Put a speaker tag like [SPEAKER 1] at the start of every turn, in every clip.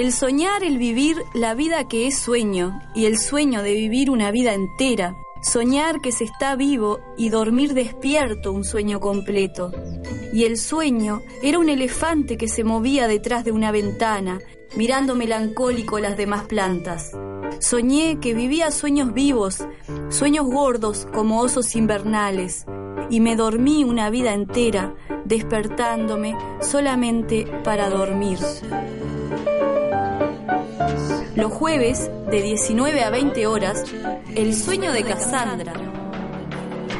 [SPEAKER 1] El soñar, el vivir la vida que es sueño y el sueño de vivir una vida entera. Soñar que se está vivo y dormir despierto un sueño completo. Y el sueño era un elefante que se movía detrás de una ventana, mirando melancólico las demás plantas. Soñé que vivía sueños vivos, sueños gordos como osos invernales, y me dormí una vida entera, despertándome solamente para dormir. Los jueves, de 19 a 20 horas, El sueño de Cassandra.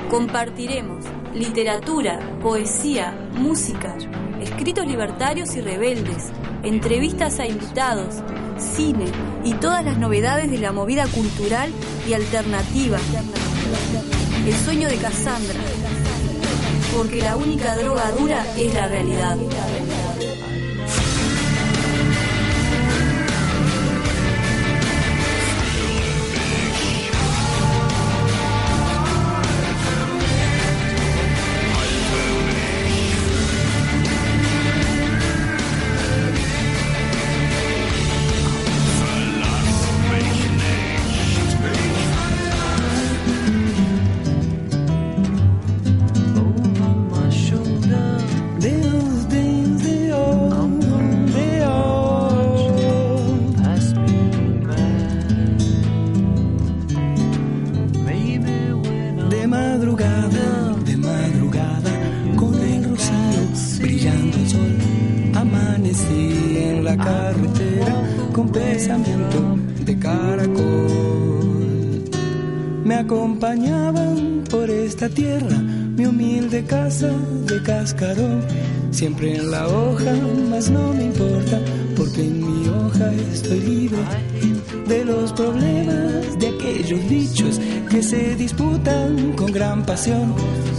[SPEAKER 1] Compartiremos literatura, poesía, música, escritos libertarios y rebeldes, entrevistas a invitados, cine y todas las novedades de la movida cultural y alternativa. El sueño de Cassandra. Porque la única droga dura es la realidad.
[SPEAKER 2] Acompañaban por esta tierra mi humilde casa de cascarón, siempre en la hoja, mas no me importa, porque en mi hoja estoy libre de los problemas de aquellos bichos que se disputan con gran pasión.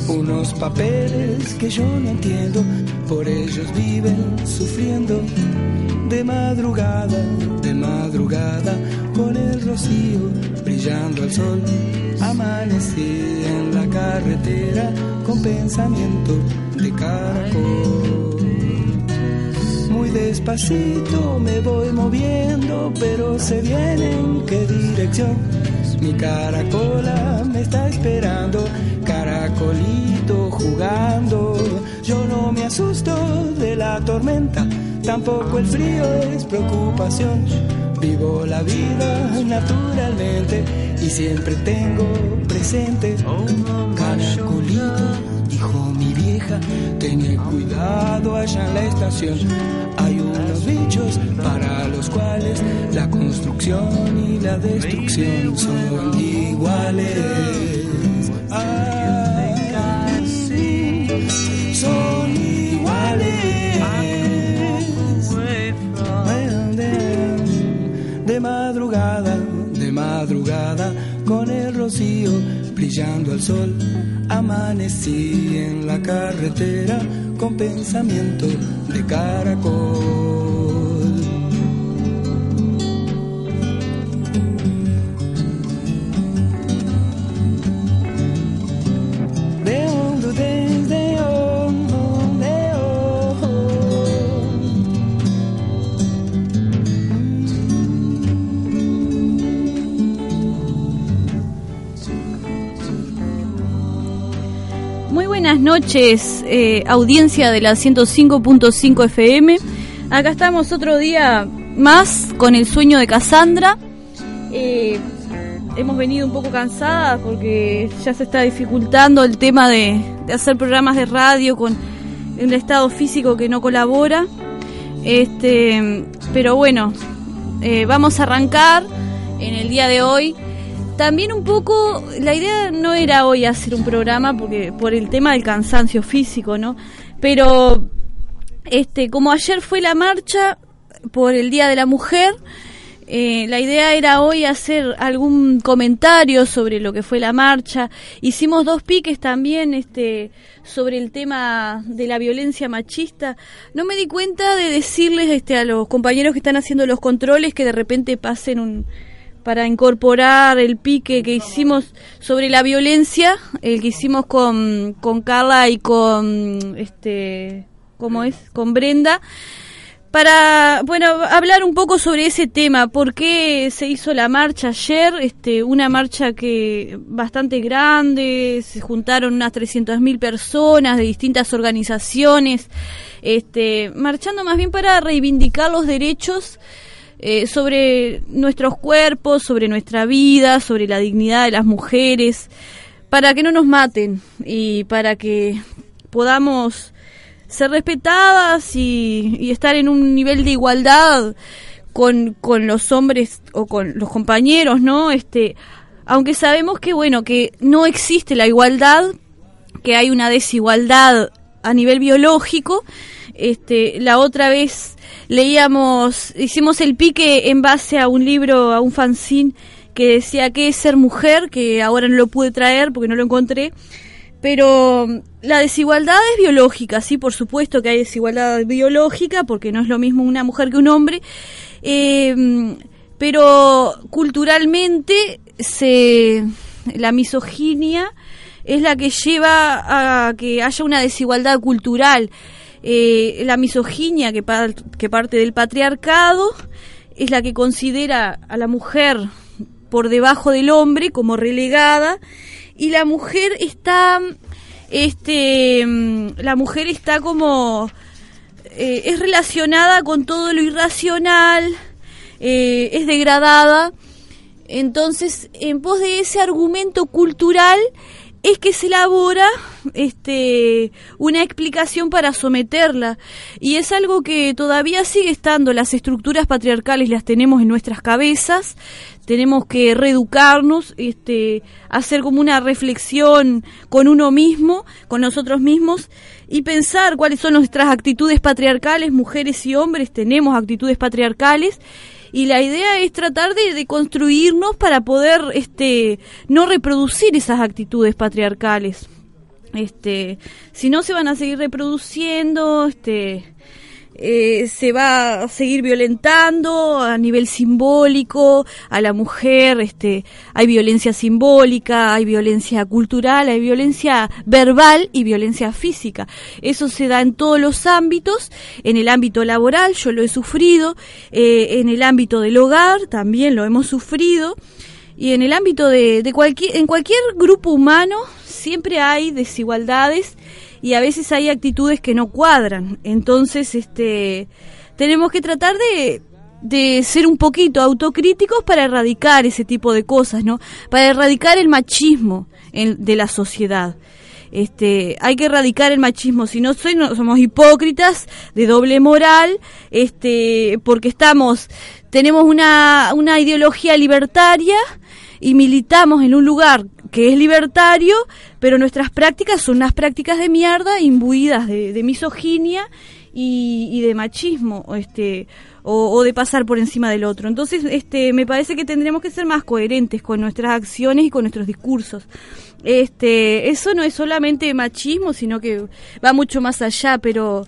[SPEAKER 2] Unos papeles que yo no entiendo, por ellos viven sufriendo. De madrugada, de madrugada, con el rocío brillando al sol, amanecí en la carretera con pensamiento de caracol. Muy despacito me voy moviendo, pero sé bien en qué dirección. Mi caracola me está esperando, caracolito jugando. Yo no me asusto de la tormenta, tampoco el frío es preocupación. Vivo la vida naturalmente y siempre tengo presente. Caracolito, dijo mi vieja, ten cuidado allá en la estación. Hay unos bichos para los cuales la construcción y la destrucción son iguales. Ah, madrugada, con el rocío brillando al sol, amanecí en la carretera con pensamiento de caracol.
[SPEAKER 1] Noches, eh, audiencia de la 105.5 FM. Acá estamos otro día más con el sueño de Cassandra. Eh, hemos venido un poco cansadas porque ya se está dificultando el tema de, hacer programas de radio con un estado físico que no colabora. Este, pero bueno, eh, vamos a arrancar en el día de hoy. También un poco, la idea no era hoy hacer un programa porque por el tema del cansancio físico, ¿no? Pero este, como ayer fue la marcha por el Día de la Mujer, eh, la idea era hoy hacer algún comentario sobre lo que fue la marcha. Hicimos dos piques también este, sobre el tema de la violencia machista. No me di cuenta de decirles este, a los compañeros que están haciendo los controles que de repente pasen un para incorporar el pique que hicimos sobre la violencia, el que hicimos con, con Carla y con este ¿cómo es? con Brenda para bueno hablar un poco sobre ese tema por qué se hizo la marcha ayer este una marcha que bastante grande se juntaron unas 300.000 personas de distintas organizaciones este marchando más bien para reivindicar los derechos eh, sobre nuestros cuerpos sobre nuestra vida sobre la dignidad de las mujeres para que no nos maten y para que podamos ser respetadas y, estar en un nivel de igualdad con, con los hombres o con los compañeros, ¿no? Este, aunque sabemos que, bueno, que no existe la igualdad, que hay una desigualdad a nivel biológico, este, la otra vez leíamos, hicimos el pique en base a un libro, a un fanzine que decía que es ser mujer, que ahora no lo pude traer porque no lo encontré, pero mm, la desigualdad es biológica, sí, por supuesto que hay desigualdad biológica, porque no es lo mismo una mujer que un hombre, eh, mm, pero culturalmente se, la misoginia es la que lleva a que haya una desigualdad cultural. Eh, la misoginia que, parte del patriarcado es la que considera a la mujer por debajo del hombre como relegada y la mujer está este mm, la mujer está como eh, es relacionada con todo lo irracional eh, es degradada. Entonces en pos de ese argumento cultural es que se elabora este una explicación para someterla. Y es algo que todavía sigue estando. Las estructuras patriarcales las tenemos en nuestras cabezas. Tenemos que reeducarnos este hacer como una reflexión con uno mismo con nosotros mismos y pensar cuáles son nuestras actitudes patriarcales. Mujeres y hombres tenemos actitudes patriarcales y la idea es tratar de, construirnos para poder este no reproducir esas actitudes patriarcales. Este si no se van a seguir reproduciendo este eh, se va a seguir violentando a nivel simbólico a la mujer, este, hay violencia simbólica, hay violencia cultural, hay violencia verbal y violencia física. Eso se da en todos los ámbitos, en el ámbito laboral yo lo he sufrido, eh, en el ámbito del hogar también lo hemos sufrido y en el ámbito de, de cualquier, en cualquier grupo humano siempre hay desigualdades y a veces hay actitudes que no cuadran. Entonces, este, tenemos que tratar de, de ser un poquito autocríticos para erradicar ese tipo de cosas, ¿no? Para erradicar el machismo de la sociedad. Este, hay que erradicar el machismo, si no, soy, no somos hipócritas, de doble moral, este, porque estamos, tenemos una, una ideología libertaria y militamos en un lugar que es libertario, pero nuestras prácticas son unas prácticas de mierda imbuidas de, misoginia y, de machismo, este, o, de pasar por encima del otro. Entonces, este, me parece que tendremos que ser más coherentes con nuestras acciones y con nuestros discursos. Este, eso no es solamente machismo, sino que va mucho más allá, pero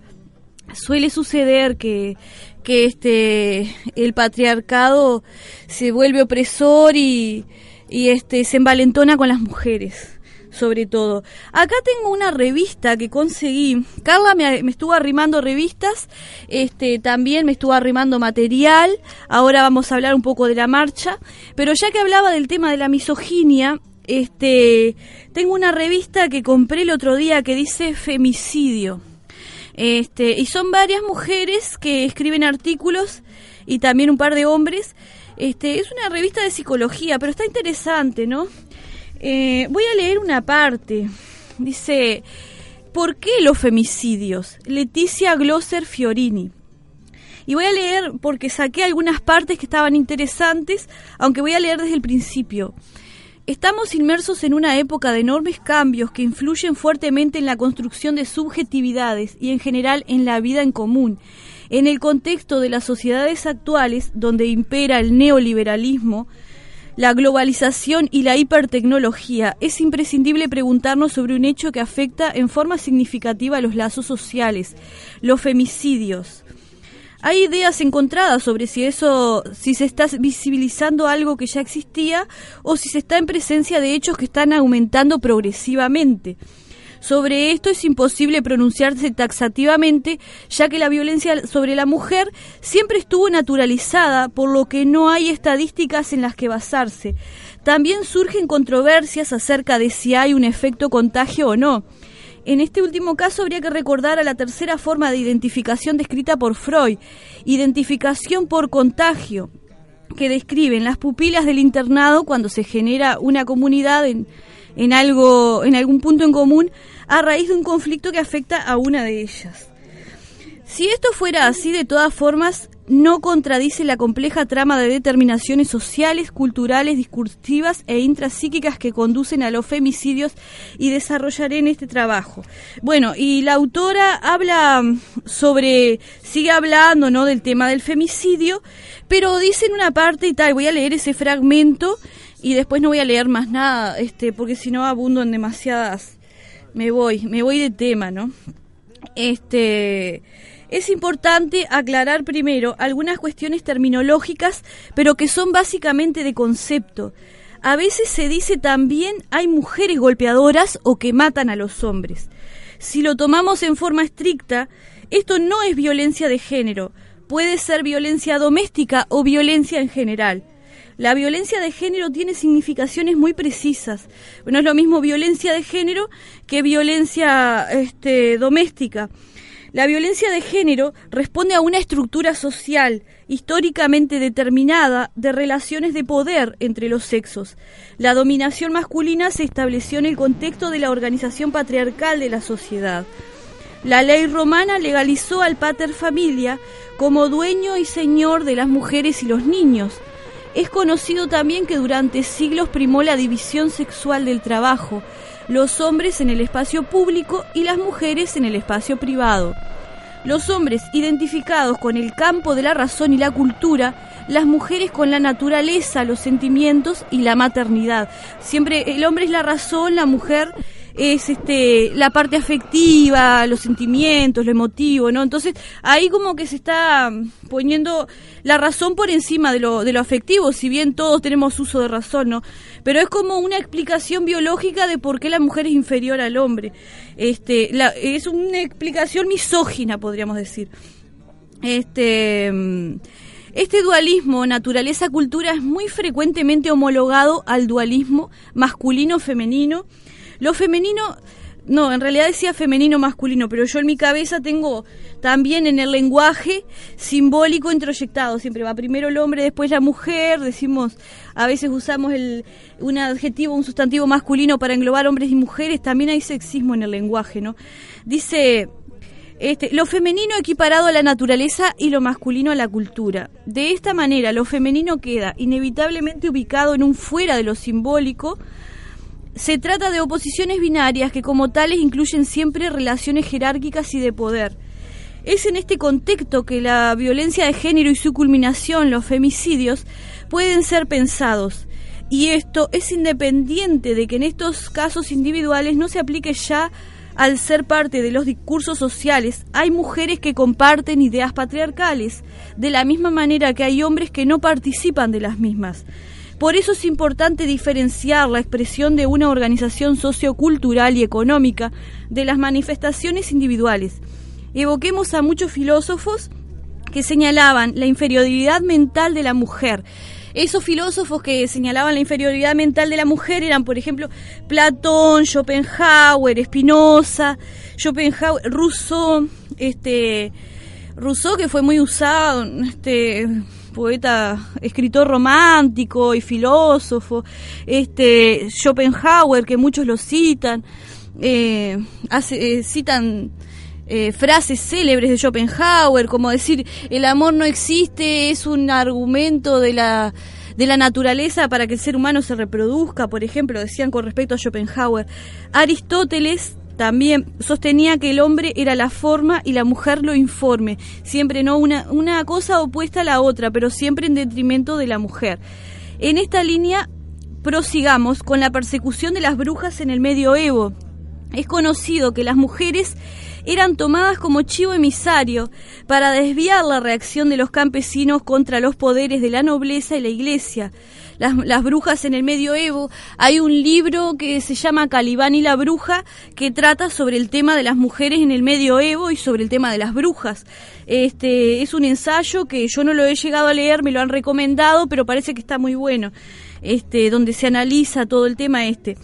[SPEAKER 1] suele suceder que, que este, el patriarcado se vuelve opresor y, y este se envalentona con las mujeres sobre todo. Acá tengo una revista que conseguí. Carla me, estuvo arrimando revistas, este, también me estuvo arrimando material. Ahora vamos a hablar un poco de la marcha. Pero ya que hablaba del tema de la misoginia, este, tengo una revista que compré el otro día que dice femicidio. Este, y son varias mujeres que escriben artículos y también un par de hombres este, es una revista de psicología, pero está interesante, ¿no? Eh, voy a leer una parte. Dice, ¿por qué los femicidios? Leticia Glosser Fiorini. Y voy a leer porque saqué algunas partes que estaban interesantes, aunque voy a leer desde el principio. Estamos inmersos en una época de enormes cambios que influyen fuertemente en la construcción de subjetividades y en general en la vida en común en el contexto de las sociedades actuales, donde impera el neoliberalismo, la globalización y la hipertecnología, es imprescindible preguntarnos sobre un hecho que afecta en forma significativa a los lazos sociales, los femicidios. Hay ideas encontradas sobre si eso, si se está visibilizando algo que ya existía o si se está en presencia de hechos que están aumentando progresivamente. Sobre esto es imposible pronunciarse taxativamente, ya que la violencia sobre la mujer siempre estuvo naturalizada, por lo que no hay estadísticas en las que basarse. También surgen controversias acerca de si hay un efecto contagio o no. En este último caso habría que recordar a la tercera forma de identificación descrita por Freud, identificación por contagio, que describen las pupilas del internado cuando se genera una comunidad en, en algo, en algún punto en común a raíz de un conflicto que afecta a una de ellas. Si esto fuera así, de todas formas, no contradice la compleja trama de determinaciones sociales, culturales, discursivas e intrapsíquicas que conducen a los femicidios y desarrollaré en este trabajo. Bueno, y la autora habla sobre, sigue hablando, ¿no?, del tema del femicidio, pero dice en una parte y tal, voy a leer ese fragmento y después no voy a leer más nada, este, porque si no abundo en demasiadas, me voy, me voy de tema, ¿no? Este, es importante aclarar primero algunas cuestiones terminológicas, pero que son básicamente de concepto. A veces se dice también hay mujeres golpeadoras o que matan a los hombres. Si lo tomamos en forma estricta, esto no es violencia de género, puede ser violencia doméstica o violencia en general. La violencia de género tiene significaciones muy precisas. No es lo mismo violencia de género que violencia este, doméstica. La violencia de género responde a una estructura social históricamente determinada de relaciones de poder entre los sexos. La dominación masculina se estableció en el contexto de la organización patriarcal de la sociedad. La ley romana legalizó al pater familia como dueño y señor de las mujeres y los niños. Es conocido también que durante siglos primó la división sexual del trabajo, los hombres en el espacio público y las mujeres en el espacio privado. Los hombres identificados con el campo de la razón y la cultura, las mujeres con la naturaleza, los sentimientos y la maternidad. Siempre el hombre es la razón, la mujer es este la parte afectiva, los sentimientos, lo emotivo, ¿no? Entonces, ahí como que se está poniendo la razón por encima de lo, de lo afectivo, si bien todos tenemos uso de razón, ¿no? Pero es como una explicación biológica de por qué la mujer es inferior al hombre. Este, es una explicación misógina, podríamos decir. Este este dualismo naturaleza-cultura es muy frecuentemente homologado al dualismo masculino-femenino lo femenino, no, en realidad decía femenino masculino, pero yo en mi cabeza tengo también en el lenguaje simbólico introyectado. Siempre va primero el hombre, después la mujer. Decimos, a veces usamos el, un adjetivo, un sustantivo masculino para englobar hombres y mujeres. También hay sexismo en el lenguaje, ¿no? Dice este, lo femenino equiparado a la naturaleza y lo masculino a la cultura. De esta manera, lo femenino queda inevitablemente ubicado en un fuera de lo simbólico, se trata de oposiciones binarias que como tales incluyen siempre relaciones jerárquicas y de poder. Es en este contexto que la violencia de género y su culminación, los femicidios, pueden ser pensados. Y esto es independiente de que en estos casos individuales no se aplique ya al ser parte de los discursos sociales, hay mujeres que comparten ideas patriarcales, de la misma manera que hay hombres que no participan de las mismas. Por eso es importante diferenciar la expresión de una organización sociocultural y económica de las manifestaciones individuales. Evoquemos a muchos filósofos que señalaban la inferioridad mental de la mujer. Esos filósofos que señalaban la inferioridad mental de la mujer eran, por ejemplo, Platón, Schopenhauer, Spinoza, Schopenhauer, Rousseau, este, Rousseau que fue muy usado, este, poeta, escritor romántico y filósofo, este Schopenhauer, que muchos lo citan, eh, eh, citan eh, frases célebres de Schopenhauer, como decir, el amor no existe, es un argumento de la de la naturaleza para que el ser humano se reproduzca, por ejemplo, decían con respecto a Schopenhauer. Aristóteles también sostenía que el hombre era la forma y la mujer lo informe, siempre no una, una cosa opuesta a la otra, pero siempre en detrimento de la mujer. En esta línea prosigamos con la persecución de las brujas en el medioevo. es conocido que las mujeres eran tomadas como chivo emisario para desviar la reacción de los campesinos contra los poderes de la nobleza y la iglesia. Las, brujas en el medioevo, hay un libro que se llama Calibán y la bruja que trata sobre el tema de las mujeres en el medioevo y sobre el tema de las brujas. Este es un ensayo que yo no lo he llegado a leer, me lo han recomendado, pero parece que está muy bueno. Este, donde se analiza todo el tema este.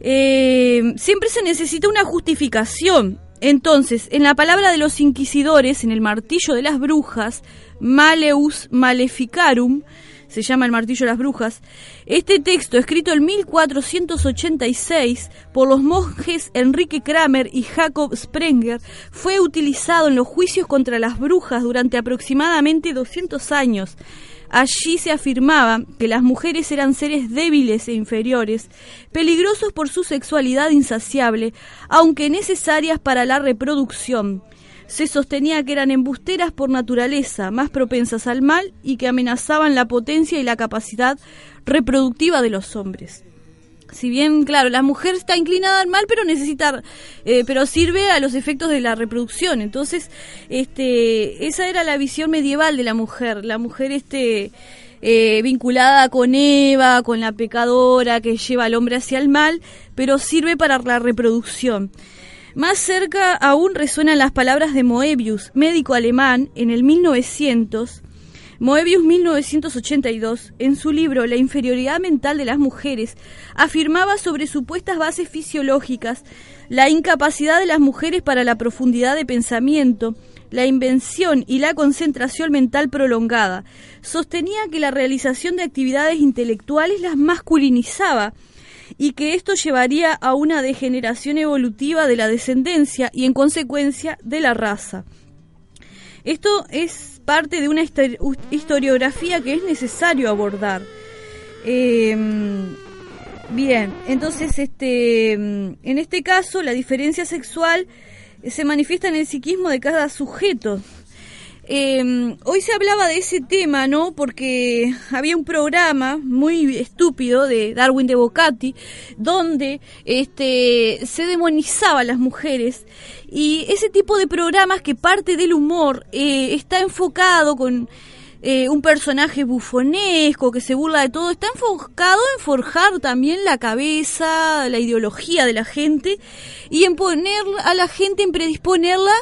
[SPEAKER 1] Eh, siempre se necesita una justificación entonces, en la palabra de los inquisidores, en el martillo de las brujas, Maleus Maleficarum, se llama el martillo de las brujas, este texto, escrito en 1486 por los monjes Enrique Kramer y Jacob Sprenger, fue utilizado en los juicios contra las brujas durante aproximadamente 200 años. Allí se afirmaba que las mujeres eran seres débiles e inferiores, peligrosos por su sexualidad insaciable, aunque necesarias para la reproducción. Se sostenía que eran embusteras por naturaleza, más propensas al mal y que amenazaban la potencia y la capacidad reproductiva de los hombres si bien, claro, la mujer está inclinada al mal, pero necesita, eh, pero sirve a los efectos de la reproducción. Entonces, este, esa era la visión medieval de la mujer. La mujer, este, eh, vinculada con Eva, con la pecadora que lleva al hombre hacia el mal, pero sirve para la reproducción. Más cerca aún resuenan las palabras de Moebius, médico alemán, en el 1900, Moebius 1982, en su libro La inferioridad mental de las mujeres, afirmaba sobre supuestas bases fisiológicas la incapacidad de las mujeres para la profundidad de pensamiento, la invención y la concentración mental prolongada. Sostenía que la realización de actividades intelectuales las masculinizaba y que esto llevaría a una degeneración evolutiva de la descendencia y en consecuencia de la raza. Esto es parte de una historiografía que es necesario abordar. Em, bien, entonces este, en este caso la diferencia sexual se manifiesta en el psiquismo de cada sujeto. Eh, hoy se hablaba de ese tema, ¿no? Porque había un programa muy estúpido de Darwin de Bocati, donde este, se demonizaba a las mujeres. Y ese tipo de programas que parte del humor eh, está enfocado con eh, un personaje bufonesco que se burla de todo, está enfocado en forjar también la cabeza, la ideología de la gente y en poner a la gente, en predisponerla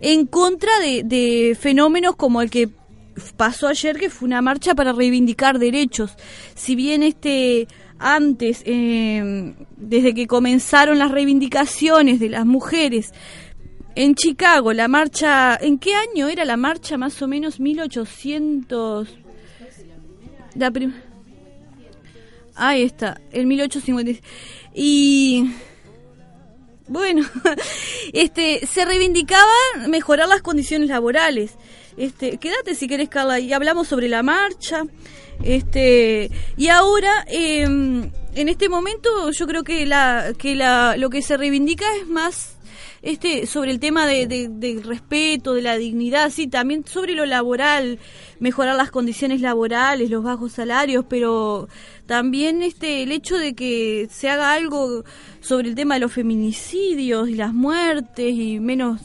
[SPEAKER 1] en contra de, fenómenos como el que pasó ayer, que fue una marcha para reivindicar derechos. Si bien este antes, em, desde que comenzaron las reivindicaciones de las mujeres en Chicago, la marcha, ¿en qué año era la marcha? Más o menos 1800. La Ahí está, el 1850. Y bueno, este, se reivindicaba mejorar las condiciones laborales. Este, quédate si querés, Carla, y hablamos sobre la marcha. Este, y ahora, em, en este momento, yo creo que la, que la, lo que se reivindica es más este sobre el tema de, del respeto, de la dignidad, sí, también sobre lo laboral, mejorar las condiciones laborales, los bajos salarios, pero también este el hecho de que se haga algo sobre el tema de los feminicidios y las muertes y menos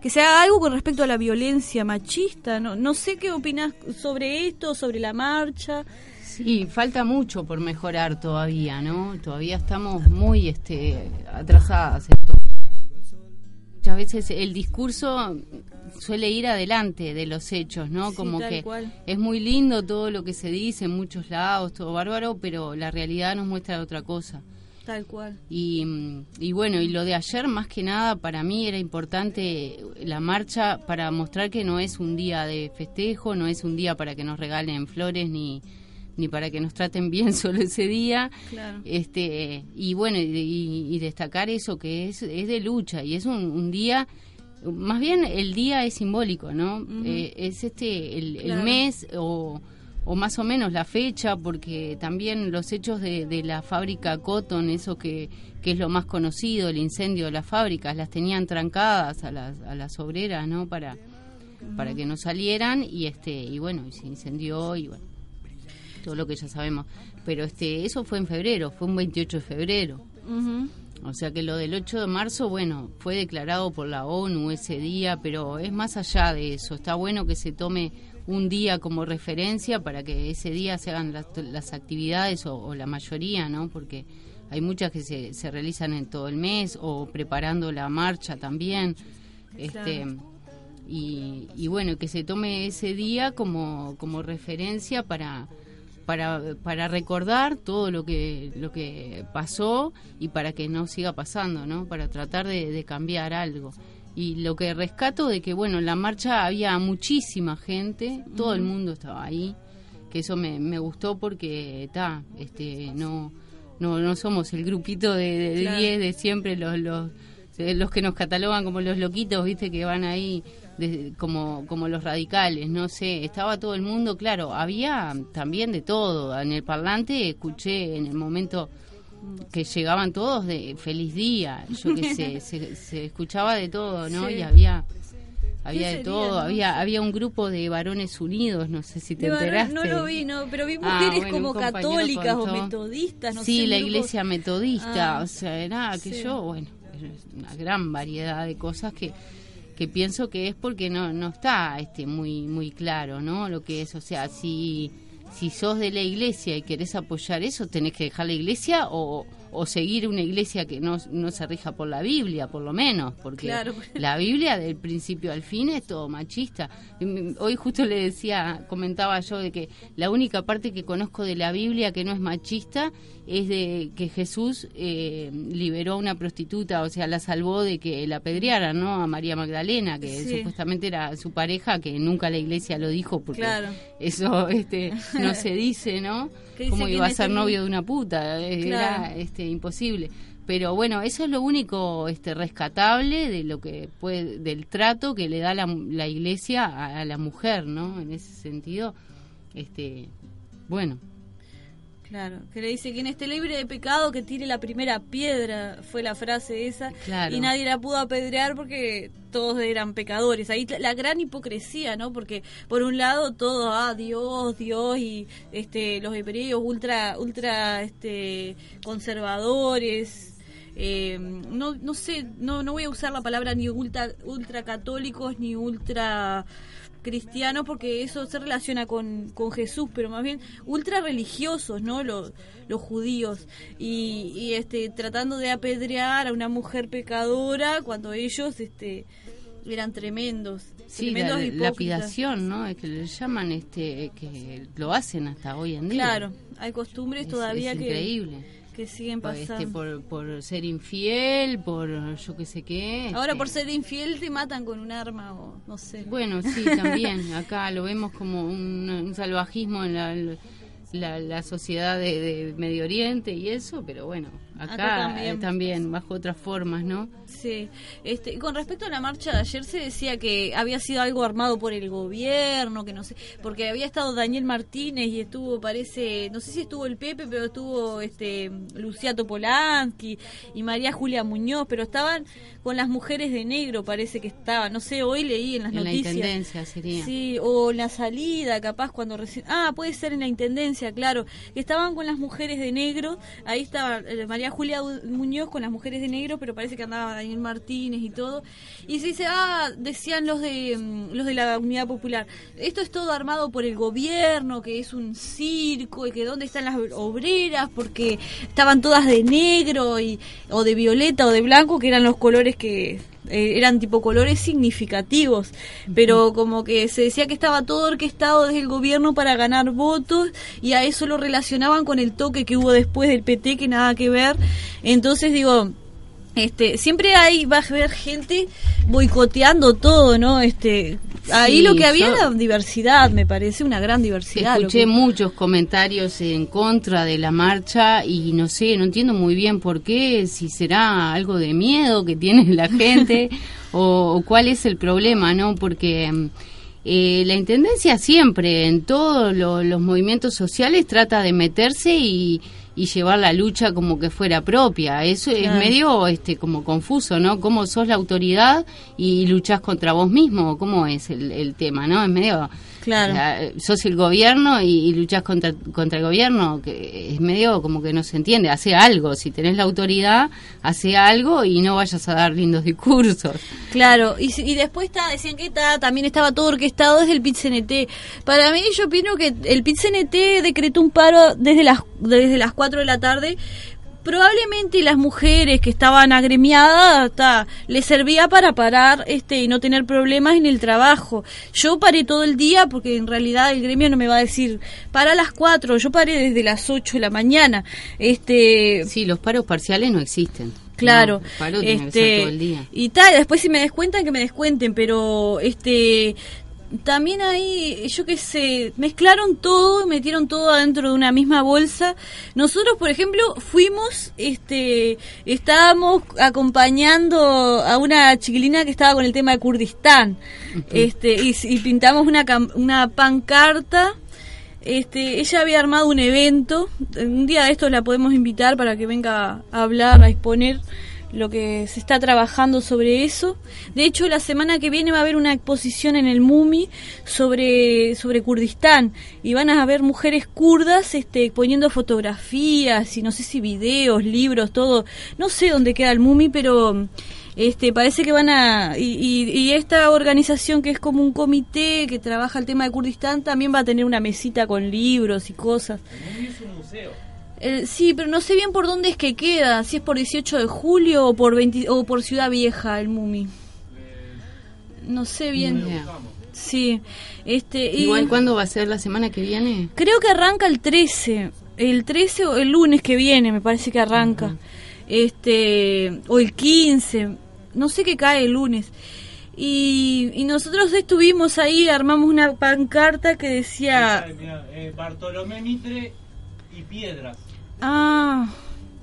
[SPEAKER 1] que se haga algo con respecto a la violencia machista, no no sé qué opinas sobre esto, sobre la marcha.
[SPEAKER 3] Sí, falta mucho por mejorar todavía, ¿no? Todavía estamos muy este atrasadas en todo muchas veces el discurso suele ir adelante de los hechos, ¿no? Como que es muy lindo todo lo que se dice en muchos lados, todo bárbaro, pero la realidad nos muestra otra cosa.
[SPEAKER 1] Tal cual.
[SPEAKER 3] Y, y, bueno, y lo de ayer más que nada para mí era importante la marcha para mostrar que no es un día de festejo, no es un día para que nos regalen flores ni, ni para que nos traten bien solo ese día. Este, y bueno, y, destacar eso que es, es de lucha y es un, día, más bien el día es simbólico, ¿no? Eh, es este, el, mes o, o, más o menos la fecha, porque también los hechos de, de la fábrica Cotton, eso que, que es lo más conocido, el incendio de las fábricas, las tenían trancadas a las, a las obreras, ¿no? Para, para que no salieran y este y bueno y se incendió y bueno todo lo que ya sabemos. Pero este eso fue en febrero, fue un 28 de febrero. O sea que lo del 8 de marzo, bueno, fue declarado por la ONU ese día, pero es más allá de eso. Está bueno que se tome un día como referencia para que ese día se hagan las, actividades o, la mayoría, ¿no? Porque hay muchas que se, se realizan en todo el mes o preparando la marcha también. Este, y, y, bueno, que se tome ese día como, como referencia para para, para recordar todo lo que, lo que pasó y para que no siga pasando, ¿no? Para tratar de, cambiar algo. Y lo que rescato de que, bueno, en la marcha había muchísima gente, todo el mundo estaba ahí, que eso me, me gustó porque, está, este, no, no, no somos el grupito de 10 de, siempre, los, los, los que nos catalogan como los loquitos, viste, que van ahí como, como los radicales, no sé, estaba todo el mundo, claro, había también de todo. En el parlante escuché en el momento que llegaban todos de feliz día, yo qué sé, se, escuchaba de todo, ¿no? Y había había de todo, había había un grupo de varones unidos, no sé si te enteraste.
[SPEAKER 1] No lo vi, no, pero vi ah, mujeres como católicas o metodistas, no
[SPEAKER 3] sí, la iglesia metodista, ah, o sea, era que yo, bueno, una gran variedad de cosas que que pienso que es porque no, no está este muy muy claro, ¿no? Lo que es, o sea, si si sos de la iglesia y querés apoyar eso, tenés que dejar la iglesia o, o seguir una iglesia que no, no se rija por la Biblia, por lo menos, porque la Biblia del principio al fin es todo machista. Hoy justo le decía, comentaba yo de que la única parte que conozco de la Biblia que no es machista es de que Jesús eh, liberó a una prostituta, o sea, la salvó de que la apedrearan, ¿no? A María Magdalena, que supuestamente era su pareja, que nunca la iglesia lo dijo, porque eso este, no se dice, ¿no? ¿Cómo iba a ser novio de una puta? Era este, imposible. Pero bueno, eso es lo único este, rescatable de lo que puede, del trato que le da la, la iglesia a, a la mujer, ¿no? En ese sentido, este, bueno,
[SPEAKER 1] Claro, que le dice quien esté libre de pecado que tire la primera piedra, fue la frase esa, y nadie la pudo apedrear porque todos eran pecadores. Ahí la gran hipocresía, ¿no? Porque por un lado todo, ah, Dios, Dios y este los hebreos ultra ultra este conservadores. Eh, no no sé, no no voy a usar la palabra ni ultra ultra católicos ni ultra cristianos porque eso se relaciona con, con Jesús, pero más bien ultra religiosos, ¿no? Los, los judíos y, este tratando de apedrear a una mujer pecadora cuando ellos este eran tremendos.
[SPEAKER 3] Sí, la, lapidación, ¿no? Es que le llaman este que lo hacen hasta hoy en día.
[SPEAKER 1] Claro, hay costumbres todavía
[SPEAKER 3] es
[SPEAKER 1] que
[SPEAKER 3] increíble
[SPEAKER 1] que siguen este, pasando.
[SPEAKER 3] por, por ser infiel, por yo qué sé qué.
[SPEAKER 1] Ahora por ser infiel te matan con un arma o no sé.
[SPEAKER 3] Bueno, sí, también. Acá lo vemos como un, salvajismo en la, la, sociedad de, Medio Oriente y eso, pero bueno, acá, también. también. bajo otras formas, ¿no?
[SPEAKER 1] Sí. Este, con respecto a la marcha de ayer se decía que había sido algo armado por el gobierno, que no sé, porque había estado Daniel Martínez y estuvo, parece, no sé si estuvo el Pepe, pero estuvo este Luciato Polanski y María Julia Muñoz, pero estaban con las mujeres de negro, parece que estaban, no sé, hoy leí en las noticias.
[SPEAKER 3] En la intendencia sería.
[SPEAKER 1] Sí, o en la salida, capaz cuando recién, ah, puede ser en la intendencia, claro, que estaban con las mujeres de negro, ahí estaba eh, María Julia Muñoz con las mujeres de negro, pero parece que andaba Daniel Martínez y todo. Y se dice, ah, decían los de mm, los de la Unidad Popular, esto es todo armado por el gobierno, que es un circo y que dónde están las obreras porque estaban todas de negro y o de violeta o de blanco, que eran los colores que eh, eran tipo colores significativos, pero como que se decía que estaba todo orquestado desde el gobierno para ganar votos y a eso lo relacionaban con el toque que hubo después del PT que nada que ver. Entonces digo, este, siempre hay, va a haber gente boicoteando todo, ¿no? Este, ahí lo que había era diversidad, me parece una gran diversidad.
[SPEAKER 3] Escuché muchos comentarios en contra de la marcha y no sé, no entiendo muy bien por qué, si será algo de miedo que tiene la gente o, cuál es el problema, ¿no? Porque mm, eh, la Intendencia siempre, en todos los movimientos sociales, trata de meterse y y llevar la lucha como que fuera propia. Eso es medio este como confuso, ¿no? ¿Cómo sos la autoridad y luchás contra vos mismo? ¿Cómo es el, el tema, no? Es medio Claro. sos el gobierno y, luchas contra, contra el gobierno, que es medio como que no se entiende. Hace algo, si tenés la autoridad, hace algo y no vayas a dar lindos discursos.
[SPEAKER 1] Claro, y, y después está, decían que está, también estaba todo orquestado desde el PIT-CNT. Para mí, yo opino que el PIT-CNT decretó un paro desde las, desde las 4 de la tarde probablemente las mujeres que estaban agremiadas les servía para parar este y no tener problemas en el trabajo. Yo paré todo el día porque en realidad el gremio no me va a decir para las 4, yo paré desde las 8 de la mañana. Este
[SPEAKER 3] Sí, los paros parciales no existen.
[SPEAKER 1] Claro, este, todo el día. y tal, después si me descuentan que me descuenten, pero este también ahí, yo qué sé, mezclaron todo, metieron todo adentro de una misma bolsa. Nosotros, por ejemplo, fuimos, este, estábamos acompañando a una chiquilina que estaba con el tema de Kurdistán, este, y, pintamos una, una pancarta. Este, ella había armado un evento, un día de estos la podemos invitar para que venga a hablar, a exponer lo que se está trabajando sobre eso. De hecho, la semana que viene va a haber una exposición en el MUMI sobre, sobre Kurdistán y van a haber mujeres kurdas este, poniendo fotografías y no sé si videos, libros, todo. No sé dónde queda el MUMI, pero este parece que van a y, y, esta organización que es como un comité que trabaja el tema de Kurdistán también va a tener una mesita con libros y cosas. El MUMI es un museo sí, pero no sé bien por dónde es que queda, si es por 18 de julio o por, 20, o por Ciudad Vieja el Mumi. No sé bien. Sí. Este,
[SPEAKER 3] Igual, ¿cuándo va a ser la semana que viene?
[SPEAKER 1] Creo que arranca el 13. El 13 o el lunes que viene, me parece que arranca. Este, o el 15. No sé qué cae el lunes. Y, y, nosotros estuvimos ahí, armamos una pancarta que decía...
[SPEAKER 4] Eh, Bartolomé Mitre y Piedras.
[SPEAKER 1] Ah,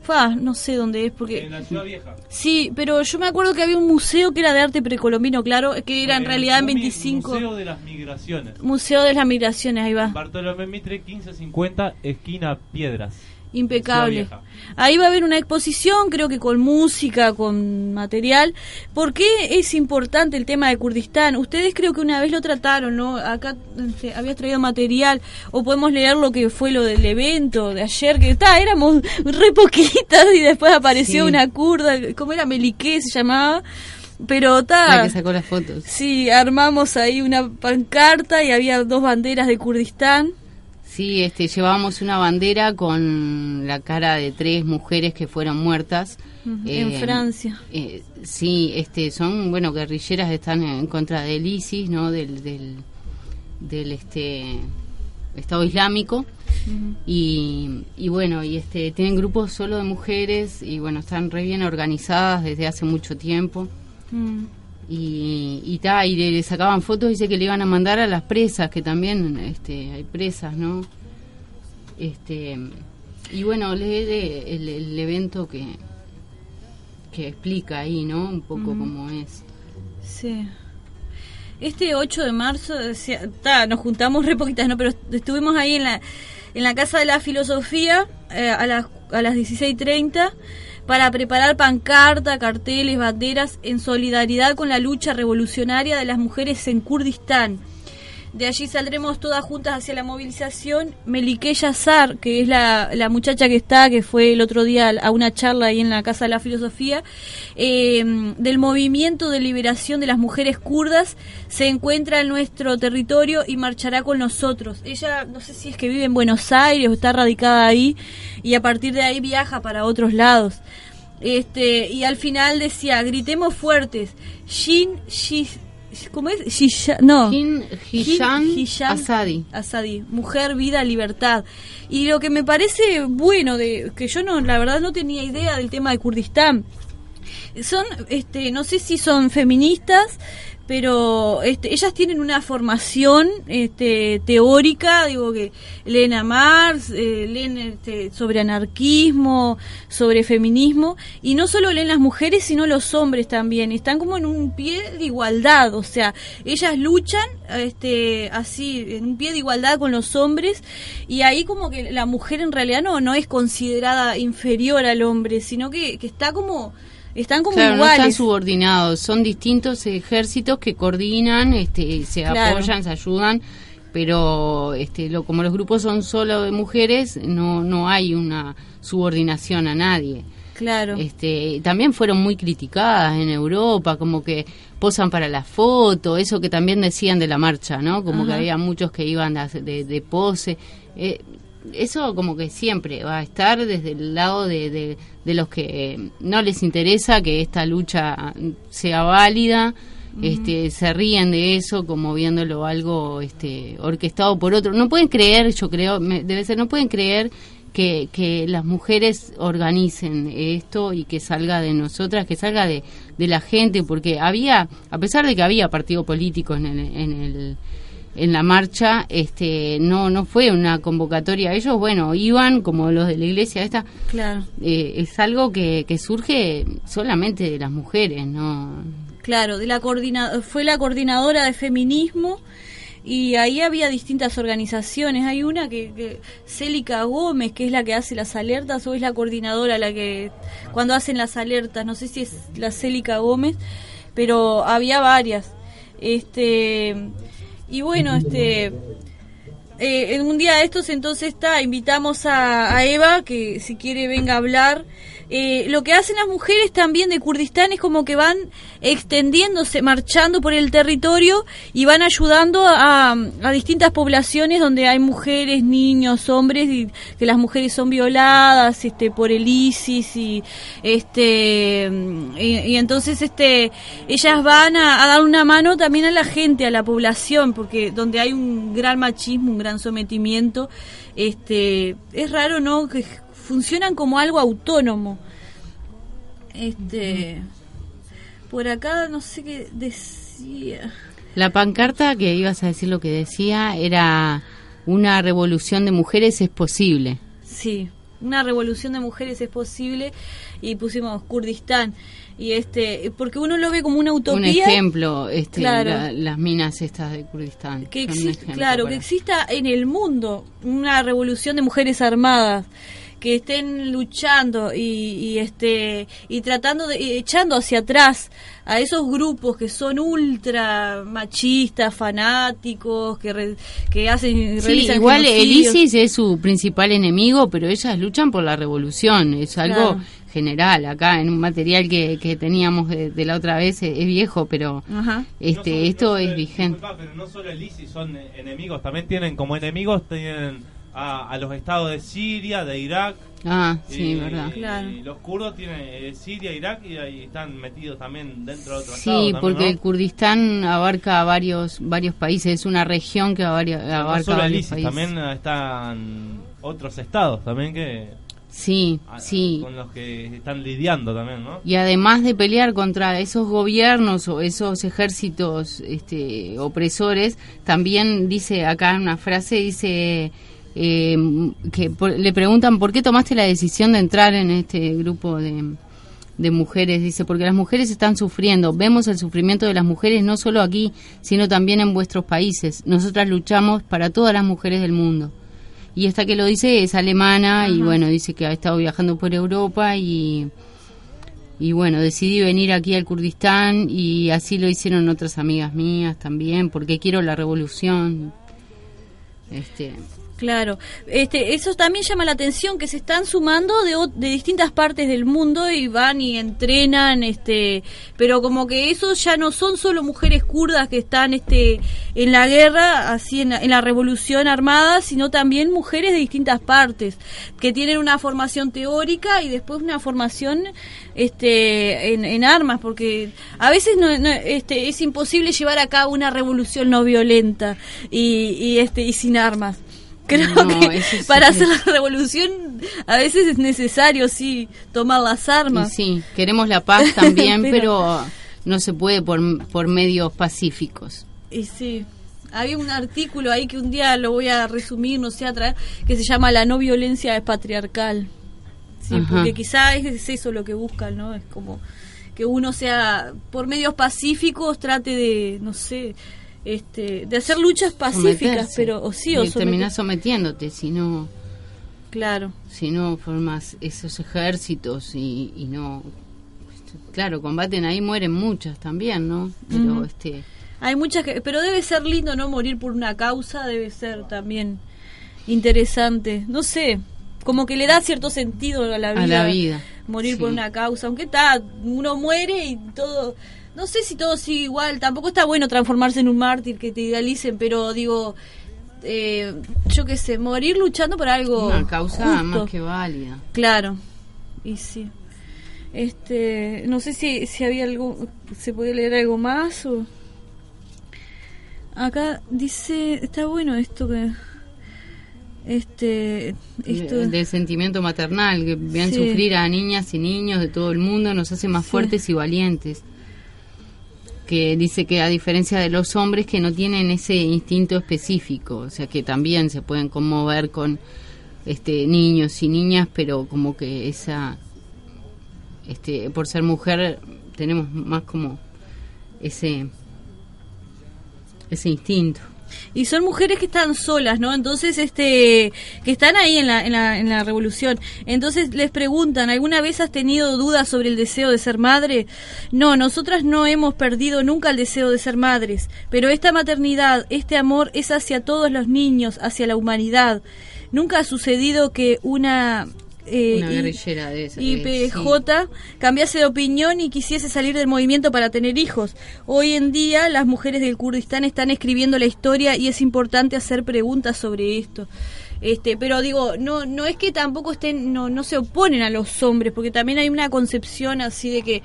[SPEAKER 1] fa, no sé dónde es porque...
[SPEAKER 4] En la ciudad vieja.
[SPEAKER 1] Sí, pero yo me acuerdo que había un museo que era de arte precolombino, claro, que era en realidad en 25...
[SPEAKER 4] Museo de las Migraciones.
[SPEAKER 1] Museo de las Migraciones, ahí va.
[SPEAKER 4] Bartolomé Mitre 1550, esquina Piedras.
[SPEAKER 1] Impecable. Ahí va a haber una exposición, creo que con música, con material. ¿Por qué es importante el tema de Kurdistán? Ustedes creo que una vez lo trataron, ¿no? Acá este, habías traído material, o podemos leer lo que fue lo del evento de ayer, que está, éramos re poquitas y después apareció una kurda, ¿cómo era? Meliqué se llamaba. Pero está.
[SPEAKER 3] La que sacó las fotos.
[SPEAKER 1] Sí, armamos ahí una pancarta y había dos banderas de Kurdistán
[SPEAKER 3] Sí, este, llevábamos una bandera con la cara de tres mujeres que fueron muertas.
[SPEAKER 1] en eh, Francia.
[SPEAKER 3] Eh, sí, este, son, bueno, guerrilleras están en contra del ISIS, ¿no? Del, del, este, Estado Islámico. y, y, bueno, y este, tienen grupos solo de mujeres y bueno, están re bien organizadas desde hace mucho tiempo. Mm y y, ta, y le, sacaban fotos dice que le iban a mandar a las presas que también este hay presas no este y bueno lee el, el evento que que explica ahí no un poco cómo es.
[SPEAKER 1] Sí. Este 8 de marzo ta, nos juntamos re poquitas no pero estuvimos ahí en la en la casa de la filosofía eh, a las a las 16:30 para preparar pancarta, carteles, banderas en solidaridad con la lucha revolucionaria de las mujeres en Kurdistán. De allí saldremos todas juntas hacia la movilización. Melike Yazar, que es la, muchacha que está, que fue el otro día a una charla ahí en la Casa de la Filosofía, eh, del movimiento de liberación de las mujeres kurdas, se encuentra en nuestro territorio y marchará con nosotros. Ella, no sé si es que vive en Buenos Aires o está radicada ahí, y a partir de ahí viaja para otros lados. Este, y al final decía, gritemos fuertes, Shin ¿Cómo es? no.
[SPEAKER 3] Asadi.
[SPEAKER 1] Asadi. Mujer, vida, libertad. Y lo que me parece bueno, de que yo no, la verdad no tenía idea del tema de Kurdistán. Son, este, no sé si son feministas, pero este, ellas tienen una formación este, teórica, digo que leen a Marx, eh, leen este, sobre anarquismo, sobre feminismo, y no solo leen las mujeres, sino los hombres también, están como en un pie de igualdad, o sea, ellas luchan este, así, en un pie de igualdad con los hombres, y ahí como que la mujer en realidad no, no es considerada inferior al hombre, sino que, que está como están como
[SPEAKER 3] claro,
[SPEAKER 1] iguales.
[SPEAKER 3] no están subordinados, son distintos ejércitos que coordinan, este, se
[SPEAKER 1] Claro.
[SPEAKER 3] apoyan, se ayudan, pero este, lo, como los grupos son solo de mujeres, no, no hay una subordinación a nadie.
[SPEAKER 1] Claro.
[SPEAKER 3] Este, también fueron muy criticadas en Europa, como que posan para la foto, eso que también decían de la marcha, ¿no? Como que había muchos que iban de, de- de pose. Eh, eso como que siempre va a estar desde el lado de, de- de los que eh, no les interesa que esta lucha sea válida, este, se ríen de eso como viéndolo algo este, orquestado por otro. No pueden creer, yo creo, me- debe ser, no pueden creer que, que las mujeres organicen esto y que salga de nosotras, que salga de, de la gente, porque había, a pesar de que había partido político en el, en el en la marcha, este, no, no fue una convocatoria. Ellos, bueno, iban como los de la iglesia esta,
[SPEAKER 1] Claro.
[SPEAKER 3] eh, es algo que, que surge solamente de las mujeres, ¿no?
[SPEAKER 1] Claro, de la coordina fue la coordinadora de feminismo y ahí había distintas organizaciones. Hay una que, que Célica Gómez, que es la que hace las alertas, o es la coordinadora la que cuando hacen las alertas, no sé si es la Célica Gómez, pero había varias. Este y bueno, este eh, en un día de estos entonces está, invitamos a, a Eva que si quiere venga a hablar. Eh, lo que hacen las mujeres también de Kurdistán es como que van extendiéndose, marchando por el territorio y van ayudando a, distintas poblaciones donde hay mujeres, niños, hombres que las mujeres son violadas este por el ISIS y este y, entonces este ellas van a, a dar una mano también a la gente, a la población, porque donde hay un gran machismo, un gran sometimiento, este es raro no que funcionan como algo autónomo. Este por acá no sé qué decía.
[SPEAKER 3] La pancarta que ibas a decir lo que decía era una revolución de mujeres es posible.
[SPEAKER 1] Sí, una revolución de mujeres es posible y pusimos Kurdistán y este porque uno lo ve como una
[SPEAKER 3] Un
[SPEAKER 1] utopía
[SPEAKER 3] ejemplo, este,
[SPEAKER 1] Claro.
[SPEAKER 3] la- las minas estas de Kurdistán.
[SPEAKER 1] que
[SPEAKER 3] un
[SPEAKER 1] existe, claro,
[SPEAKER 3] para-
[SPEAKER 1] que exista en el mundo una revolución de mujeres armadas que estén luchando y, y, este y tratando de y echando hacia atrás a esos grupos que son ultra machistas, fanáticos, que re- que hacen
[SPEAKER 3] Sí,
[SPEAKER 1] realizan
[SPEAKER 3] igual el. ISIS es su principal enemigo, pero ellas luchan por la revolución, es algo
[SPEAKER 1] Claro.
[SPEAKER 3] general. Acá en un material que, que teníamos de, de la otra vez es, es viejo, pero
[SPEAKER 1] Ajá.
[SPEAKER 3] este
[SPEAKER 4] No solo-
[SPEAKER 3] esto
[SPEAKER 4] no
[SPEAKER 3] es vigente.
[SPEAKER 4] disculpa, pero no solo el ISIS son eh, enemigos, también tienen como enemigos tienen a, a los estados de Siria, de Irak.
[SPEAKER 3] Ah, sí,
[SPEAKER 4] y,
[SPEAKER 3] verdad.
[SPEAKER 1] Claro.
[SPEAKER 4] y los kurdos tienen eh, Siria, Irak y ahí están metidos también dentro de otros
[SPEAKER 3] Sí,
[SPEAKER 4] también,
[SPEAKER 3] porque
[SPEAKER 4] ¿no?
[SPEAKER 3] el Kurdistán abarca varios varios países, es una región que abarca,
[SPEAKER 4] no
[SPEAKER 3] abarca
[SPEAKER 4] solo el
[SPEAKER 3] varios
[SPEAKER 4] ISIS,
[SPEAKER 3] países.
[SPEAKER 4] también están otros estados también que
[SPEAKER 3] Sí, sí.
[SPEAKER 4] con los que están lidiando también, ¿no?
[SPEAKER 3] Y además de pelear contra esos gobiernos o esos ejércitos este, opresores, también dice acá una frase, dice eh, que por- le preguntan por qué tomaste la decisión de entrar en este grupo de, de mujeres. Dice, porque las mujeres están sufriendo. Vemos el sufrimiento de las mujeres no solo aquí, sino también en vuestros países. Nosotras luchamos para todas las mujeres del mundo. Y esta que lo dice es alemana y bueno, dice que ha estado viajando por Europa y, y bueno, decidí venir aquí al Kurdistán y así lo hicieron otras amigas mías también, porque quiero la revolución. Este,
[SPEAKER 1] Claro, este, eso también llama la atención que se están sumando de, de distintas partes del mundo y van y entrenan, este, pero como que esos ya no son solo mujeres kurdas que están, este, en la guerra, así en la, en la revolución armada, sino también mujeres de distintas partes que tienen una formación teórica y después una formación, este, en, en armas, porque a veces no, no, este, es imposible llevar a cabo una revolución no violenta y, y este, y sin armas. Creo
[SPEAKER 3] No,
[SPEAKER 1] que
[SPEAKER 3] sí
[SPEAKER 1] para hacer la revolución a veces es necesario, sí, tomar las
[SPEAKER 3] y
[SPEAKER 1] armas.
[SPEAKER 3] sí, queremos la paz también,
[SPEAKER 1] Pero-
[SPEAKER 3] pero, no se puede por, por medios pacíficos.
[SPEAKER 1] Y sí, había un artículo ahí que un día lo voy a resumir, no sé, a traer, que se llama La no violencia es patriarcal. Sí,
[SPEAKER 3] Ajá.
[SPEAKER 1] porque quizá es eso lo que buscan, ¿no? Es como que uno sea, por medios pacíficos, trate de, no sé, este, de hacer luchas pacíficas,
[SPEAKER 3] Someterse.
[SPEAKER 1] pero, o sí, o
[SPEAKER 3] terminás sometiéndote si no
[SPEAKER 1] Claro.
[SPEAKER 3] si no formas esos ejércitos y, y no claro combaten ahí mueren muchas también no pero este
[SPEAKER 1] Hay muchas que, pero debe ser lindo no morir por una causa, debe ser también interesante. No sé, como que le da cierto sentido a la vida.
[SPEAKER 3] A la vida,
[SPEAKER 1] Morir
[SPEAKER 3] sí.
[SPEAKER 1] por una causa, aunque está, uno muere y todo, no sé si todo sigue igual, tampoco está bueno transformarse en un mártir que te idealicen, pero digo, eh, yo qué sé, morir luchando por algo
[SPEAKER 3] una causa
[SPEAKER 1] justo.
[SPEAKER 3] más que válida
[SPEAKER 1] Claro, y sí. Este, no sé si, si había algo, se podía leer algo más o... Acá dice, está bueno esto que... Este, esto...
[SPEAKER 3] De- del sentimiento maternal que vean
[SPEAKER 1] Sí.
[SPEAKER 3] sufrir a niñas y niños de todo el mundo nos hace más
[SPEAKER 1] Sí.
[SPEAKER 3] fuertes y valientes que dice que a diferencia de los hombres que no tienen ese instinto específico o sea que también se pueden conmover con este niños y niñas pero como que esa este por ser mujer tenemos más como ese ese instinto
[SPEAKER 1] Y son mujeres que están solas, ¿no? Entonces, este, que están ahí en la, en la, en la revolución. Entonces les preguntan, ¿alguna vez has tenido dudas sobre el deseo de ser madre? No, nosotras no hemos perdido nunca el deseo de ser madres, pero esta maternidad, este amor es hacia todos los niños, hacia la humanidad. Nunca ha sucedido que una... eh,
[SPEAKER 3] una
[SPEAKER 1] y-
[SPEAKER 3] guerrillera de esa
[SPEAKER 1] IPJ cambiase de opinión y quisiese salir del movimiento para tener hijos. Hoy en día las mujeres del Kurdistán están escribiendo la historia y es importante hacer preguntas sobre esto. Este, pero digo, no no es que tampoco estén no no se oponen a los hombres, porque también hay una concepción así de que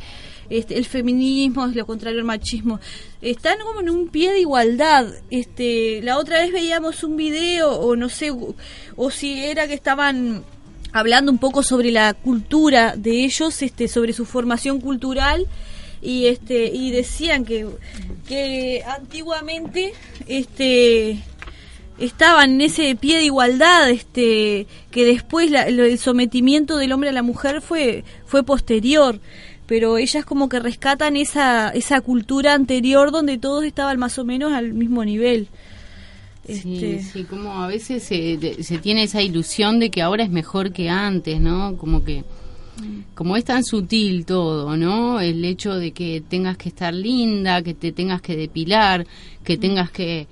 [SPEAKER 1] este, el feminismo es lo contrario al machismo. Están como en un pie de igualdad. Este, la otra vez veíamos un video o no sé o si era que estaban hablando un poco sobre la cultura de ellos, este, sobre su formación cultural y este y decían que, que antiguamente este estaban en ese pie de igualdad este que después la- el sometimiento del hombre a la mujer fue fue posterior. Pero ellas como que rescatan esa esa cultura anterior donde todos estaban más o menos al mismo nivel Este,
[SPEAKER 3] Sí, sí, como a veces se, se tiene esa ilusión de que ahora es mejor que antes, ¿no? Como que, como es tan sutil todo, ¿no? El hecho de que tengas que estar linda, que te tengas que depilar, que tengas que,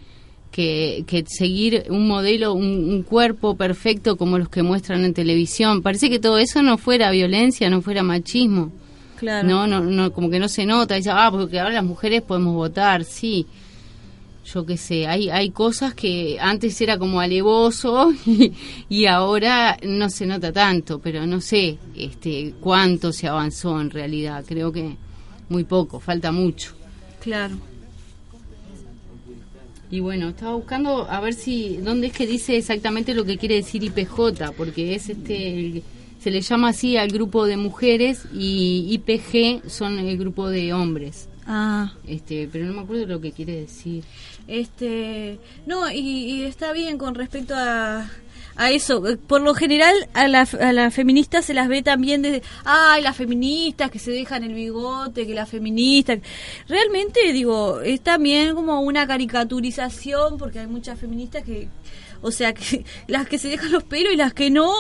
[SPEAKER 3] que, que seguir un modelo, un, un cuerpo perfecto como los que muestran en televisión. Parece que todo eso no fuera violencia, no fuera machismo.
[SPEAKER 1] claro
[SPEAKER 3] No, no, no, como que no se nota. Dice, ah, porque ahora las mujeres podemos votar, sí. Yo qué sé, hay, hay cosas que antes era como alevoso y, y ahora no se nota tanto, pero no sé este cuánto se avanzó en realidad. Creo que muy poco, falta mucho.
[SPEAKER 1] claro
[SPEAKER 3] Y bueno, estaba buscando a ver si, dónde es que dice exactamente lo que quiere decir IPJ, porque es este, el- se le llama así al grupo de mujeres y IPG son el grupo de hombres.
[SPEAKER 1] ah
[SPEAKER 3] Este, pero no me acuerdo lo que quiere decir.
[SPEAKER 1] Este, no, y, y está bien con respecto a, a eso. Por lo general, a la, a la feminista se las ve también desde, ay, las feministas que se dejan el bigote, que las feministas. Realmente, digo, es también como una caricaturización, porque hay muchas feministas que, o sea, que las que se dejan los pelos y las que no.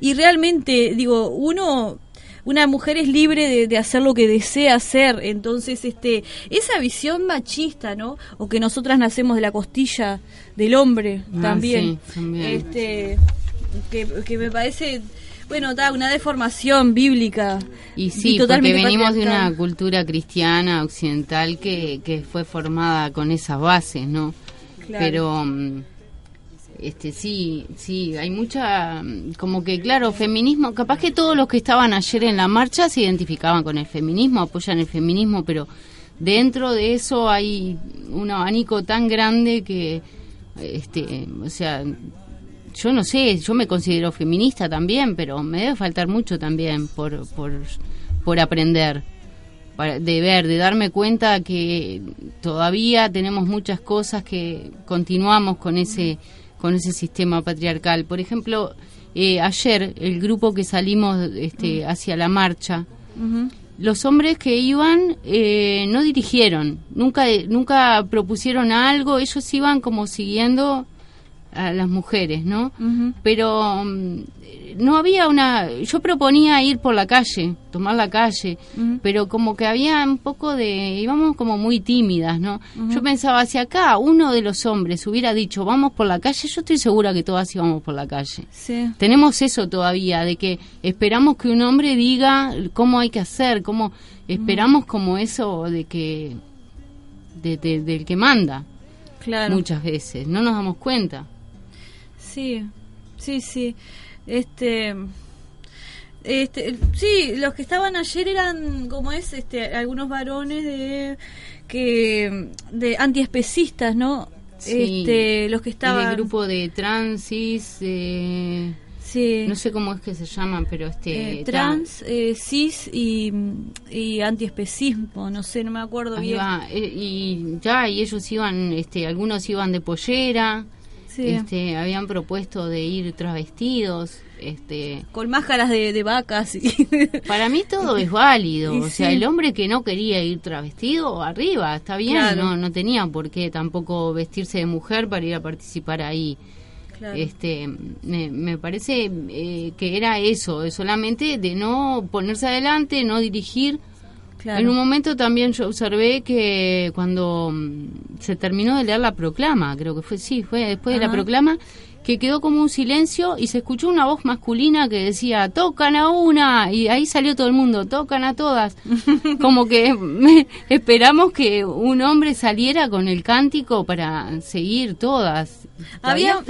[SPEAKER 1] Y realmente, digo, uno una mujer es libre de, de hacer lo que desea hacer entonces este esa visión machista no o que nosotras nacemos de la costilla del hombre
[SPEAKER 3] Ah,
[SPEAKER 1] también
[SPEAKER 3] sí, también.
[SPEAKER 1] este que, que me parece bueno da una deformación bíblica
[SPEAKER 3] Y sí, porque
[SPEAKER 1] totalmente
[SPEAKER 3] venimos de una cultura cristiana occidental que, que fue formada con esas bases, ¿no?
[SPEAKER 1] Claro.
[SPEAKER 3] Pero mm, este sí, sí, hay mucha como que claro, feminismo, capaz que todos los que estaban ayer en la marcha se identificaban con el feminismo, apoyan el feminismo, pero dentro de eso hay un abanico tan grande que este, o sea, yo no sé, yo me considero feminista también, pero me debe faltar mucho también por, por, por aprender de ver, de darme cuenta que todavía tenemos muchas cosas que continuamos con ese con ese sistema patriarcal. Por ejemplo, eh, ayer el grupo que salimos este, mm. hacia la marcha, los hombres que iban eh, no dirigieron, nunca nunca propusieron algo, ellos iban como siguiendo a las mujeres, ¿no? Pero mm, no había una... Yo proponía ir por la calle, tomar la calle, pero como que había un poco de... íbamos como muy tímidas, ¿no? Yo pensaba, si acá uno de los hombres hubiera dicho, vamos por la calle, yo estoy segura que todas íbamos por la calle. Tenemos eso todavía, de que esperamos que un hombre diga cómo hay que hacer, cómo... Esperamos como eso de que... De, del que manda. Claro. Muchas veces, no nos damos cuenta.
[SPEAKER 1] Sí, sí, sí. Este, este, sí, los que estaban ayer eran, como es, este, algunos varones de que de antiespecistas, ¿no? este, los que estaban.
[SPEAKER 3] El grupo de transis. Eh, sí. No sé cómo es que se llaman, pero este.
[SPEAKER 1] Eh, trans, eh, cis y, y antiespecismo, no sé, no me acuerdo bien.
[SPEAKER 3] Eh, y ya, y ellos iban, este, algunos iban de pollera. Este, habían propuesto de ir travestidos. Este,
[SPEAKER 1] con máscaras de, vacas.
[SPEAKER 3] Para mí todo es válido. o sea, el hombre que no quería ir travestido, arriba, está bien. No, no tenía por qué tampoco vestirse de mujer para ir a participar ahí. Este, me, parece eh, que era eso, solamente de no ponerse adelante, no dirigir en un momento también yo observé que cuando mm, se terminó de leer la proclama, creo que fue, sí, fue después de la proclama, que quedó como un silencio y se escuchó una voz masculina que decía, tocan a una, y ahí salió todo el mundo, tocan a todas. como que esperamos que un hombre saliera con el cántico para seguir todas.
[SPEAKER 1] Había,